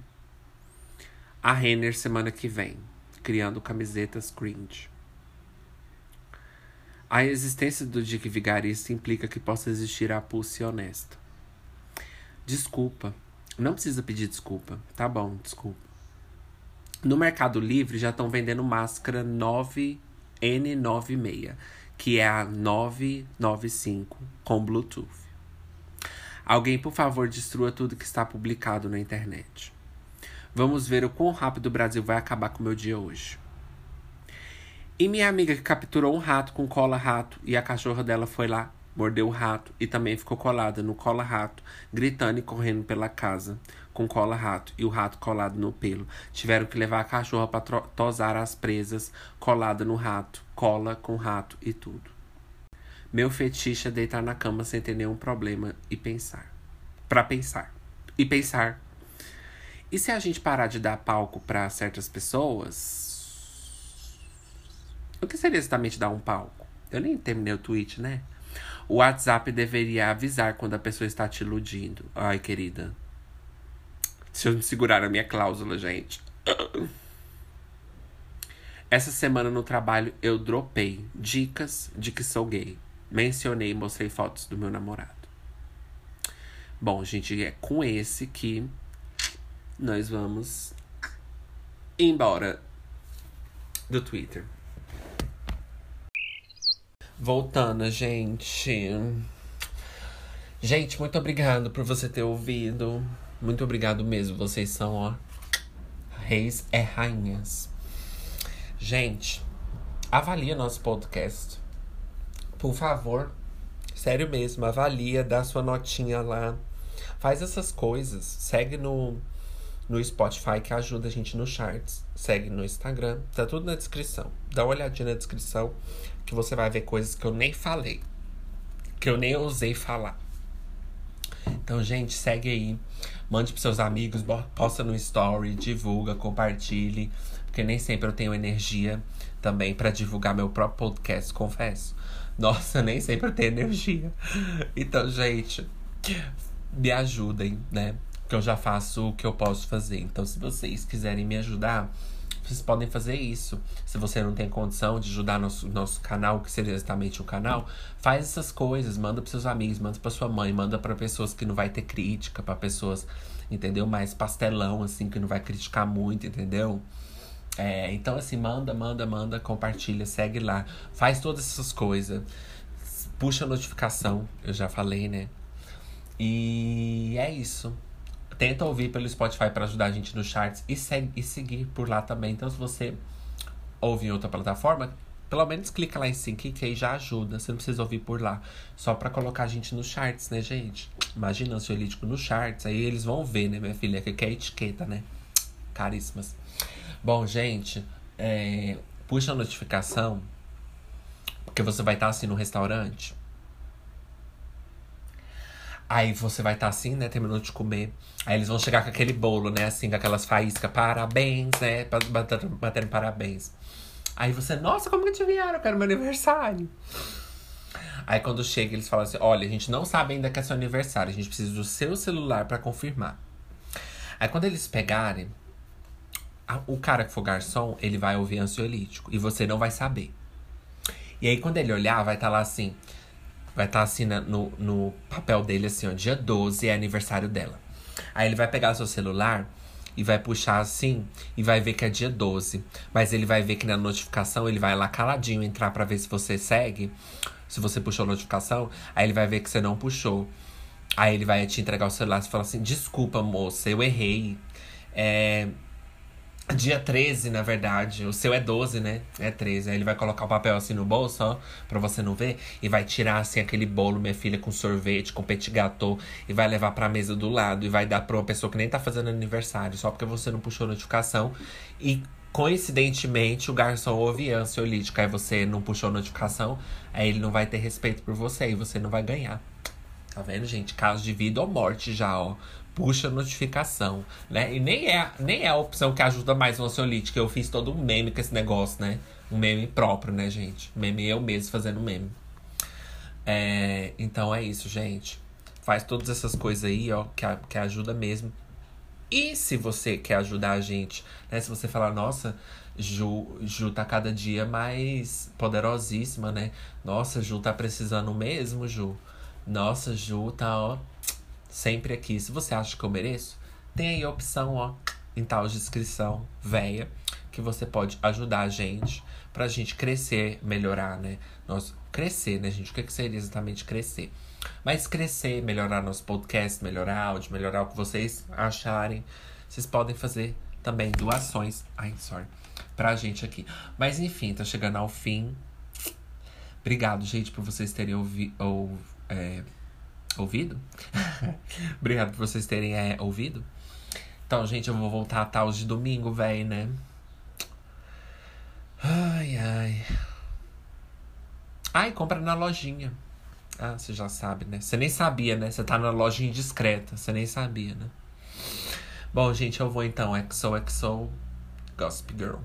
A Renner semana que vem, criando camisetas cringe. A existência do Dick Vigarista implica que possa existir a pulse honesta. Desculpa. Não precisa pedir desculpa. Tá bom, desculpa. No Mercado Livre já estão vendendo máscara 9N96, que é a 995 com Bluetooth. Alguém, por favor, destrua tudo que está publicado na internet. Vamos ver o quão rápido o Brasil vai acabar com o meu dia hoje. E minha amiga que capturou um rato com cola-rato e a cachorra dela foi lá, mordeu o rato e também ficou colada no cola-rato, gritando e correndo pela casa com cola-rato e o rato colado no pelo. Tiveram que levar a cachorra para tosar as presas, colada no rato, cola com rato e tudo. Meu fetiche é deitar na cama sem ter nenhum problema e pensar. Para pensar. E pensar. E se a gente parar de dar palco para certas pessoas, o que seria exatamente dar um palco? Eu nem terminei o tweet, né? O WhatsApp deveria avisar quando a pessoa está te iludindo. Ai, querida. Deixa eu me segurar a minha cláusula, gente. Essa semana no trabalho eu dropei dicas de que sou gay. Mencionei e mostrei fotos do meu namorado. Bom, gente, é com esse que nós vamos embora do Twitter. Voltando, gente. Gente, muito obrigado por você ter ouvido. Muito obrigado mesmo. Vocês são, ó, reis é rainhas. Gente, avalia nosso podcast. Por favor. Sério mesmo, avalia, dá sua notinha lá. Faz essas coisas. Segue no, no Spotify que ajuda a gente no charts. Segue no Instagram. Tá tudo na descrição. Dá uma olhadinha na descrição que você vai ver coisas que eu nem falei, que eu nem ousei falar. Então, gente, segue aí, mande pros seus amigos, posta no story, divulga, compartilhe, porque nem sempre eu tenho energia também para divulgar meu próprio podcast, confesso. Nossa, nem sempre eu tenho energia. Então, gente, me ajudem, né? Que eu já faço o que eu posso fazer. Então, se vocês quiserem me ajudar, vocês podem fazer isso. Se você não tem condição de ajudar nosso, nosso canal, que seria exatamente o canal, faz essas coisas, manda para seus amigos, manda para sua mãe, manda para pessoas que não vai ter crítica, para pessoas, entendeu? Mais pastelão, assim, que não vai criticar muito, entendeu? É, então, assim, manda, manda, manda, compartilha, segue lá, faz todas essas coisas. Puxa a notificação, eu já falei, né? E é isso tenta ouvir pelo Spotify para ajudar a gente nos charts e, segue, e seguir por lá também. Então, se você ouve em outra plataforma, pelo menos clica lá em sync que aí já ajuda. Você não precisa ouvir por lá. Só para colocar a gente nos charts, né, gente? Imagina ansiolítico nos charts. Aí eles vão ver, né, minha filha? Que é etiqueta, né? Caríssimas. Bom, gente, é, puxa a notificação. Porque você vai estar assim no restaurante. Aí você vai estar tá assim, né? Terminou de comer. Aí eles vão chegar com aquele bolo, né? Assim, com aquelas faíscas. Parabéns, né? Batendo parabéns. Aí você, nossa, como que adivinharam? Eu quero meu aniversário. Aí quando chega, eles falam assim: olha, a gente não sabe ainda que é seu aniversário. A gente precisa do seu celular para confirmar. Aí quando eles pegarem, a, o cara que for garçom, ele vai ouvir ansiolítico. E você não vai saber. E aí quando ele olhar, vai estar tá lá assim. Vai estar tá assim no, no papel dele, assim, ó, dia 12 é aniversário dela. Aí ele vai pegar o seu celular e vai puxar assim e vai ver que é dia 12. Mas ele vai ver que na notificação ele vai lá caladinho entrar para ver se você segue. Se você puxou a notificação, aí ele vai ver que você não puxou. Aí ele vai te entregar o celular e falar assim: Desculpa, moça, eu errei. É, Dia 13, na verdade. O seu é 12, né? É 13. Aí ele vai colocar o papel assim no bolso, ó, pra você não ver. E vai tirar assim aquele bolo, minha filha, com sorvete, com petit gâteau. E vai levar pra mesa do lado. E vai dar pra uma pessoa que nem tá fazendo aniversário, só porque você não puxou notificação. E coincidentemente o garçom ouve ansiolítica. Aí você não puxou notificação. Aí ele não vai ter respeito por você. E você não vai ganhar. Tá vendo, gente? Caso de vida ou morte já, ó. Puxa notificação, né? E nem é, nem é a opção que ajuda mais o ansiolítico. Eu fiz todo um meme com esse negócio, né? Um meme próprio, né, gente? Meme eu mesmo fazendo meme. É, então é isso, gente. Faz todas essas coisas aí, ó, que, que ajuda mesmo. E se você quer ajudar a gente, né? Se você falar, nossa, Ju, Ju tá cada dia mais poderosíssima, né? Nossa, Ju tá precisando mesmo, Ju. Nossa, Ju tá, ó, sempre aqui. Se você acha que eu mereço, tem aí a opção, ó, em tal descrição, véia, que você pode ajudar a gente pra gente crescer, melhorar, né? Nós, crescer, né, gente? O que, que seria exatamente crescer? Mas crescer, melhorar nosso podcast, melhorar áudio, melhorar o que vocês acharem. Vocês podem fazer também doações. Ai, sorry. Pra gente aqui. Mas enfim, tá chegando ao fim. Obrigado, gente, por vocês terem ouvi ou, é, ouvido. Obrigado por vocês terem é, ouvido. Então, gente, eu vou voltar a tal de domingo, velho, né? Ai, ai. Ai, compra na lojinha. Ah, você já sabe, né? Você nem sabia, né? Você tá na loja indiscreta. Você nem sabia, né? Bom, gente, eu vou então. XOXO Gossip Girl.